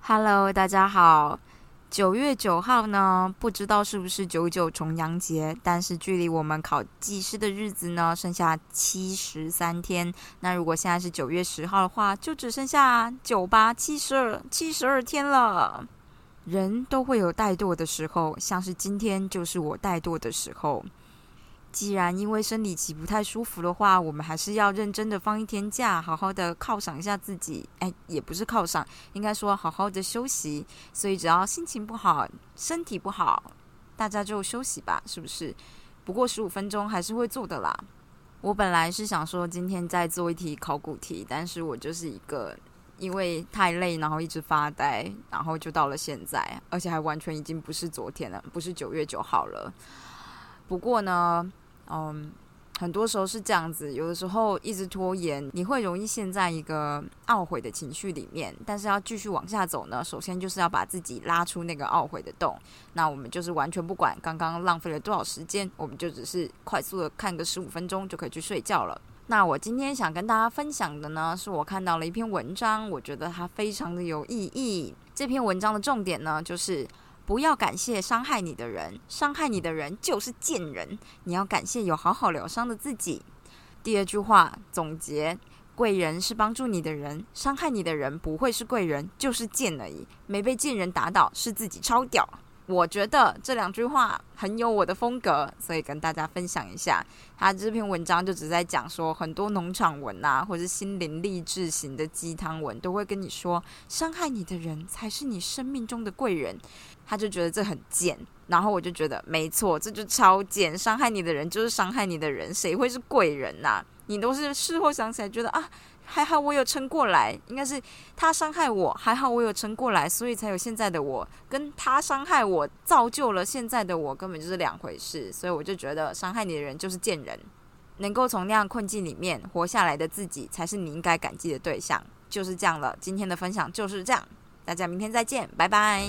Hello，大家好。九月九号呢，不知道是不是九九重阳节，但是距离我们考技师的日子呢，剩下七十三天。那如果现在是九月十号的话，就只剩下九八七十二七十二天了。人都会有怠惰的时候，像是今天就是我怠惰的时候。既然因为生理期不太舒服的话，我们还是要认真的放一天假，好好的犒赏一下自己。哎，也不是犒赏，应该说好好的休息。所以只要心情不好、身体不好，大家就休息吧，是不是？不过十五分钟还是会做的啦。我本来是想说今天再做一题考古题，但是我就是一个因为太累，然后一直发呆，然后就到了现在，而且还完全已经不是昨天了，不是九月九号了。不过呢，嗯，很多时候是这样子，有的时候一直拖延，你会容易陷在一个懊悔的情绪里面。但是要继续往下走呢，首先就是要把自己拉出那个懊悔的洞。那我们就是完全不管刚刚浪费了多少时间，我们就只是快速的看个十五分钟就可以去睡觉了。那我今天想跟大家分享的呢，是我看到了一篇文章，我觉得它非常的有意义。这篇文章的重点呢，就是。不要感谢伤害你的人，伤害你的人就是贱人。你要感谢有好好疗伤的自己。第二句话总结：贵人是帮助你的人，伤害你的人不会是贵人，就是贱而已。没被贱人打倒，是自己超屌。我觉得这两句话很有我的风格，所以跟大家分享一下。他这篇文章就只在讲说，很多农场文啊，或者心灵励志型的鸡汤文，都会跟你说，伤害你的人才是你生命中的贵人。他就觉得这很贱，然后我就觉得没错，这就超贱。伤害你的人就是伤害你的人，谁会是贵人呐？你都是事后想起来觉得啊。还好我有撑过来，应该是他伤害我，还好我有撑过来，所以才有现在的我。跟他伤害我，造就了现在的我，根本就是两回事。所以我就觉得，伤害你的人就是贱人。能够从那样困境里面活下来的自己，才是你应该感激的对象。就是这样了，今天的分享就是这样，大家明天再见，拜拜。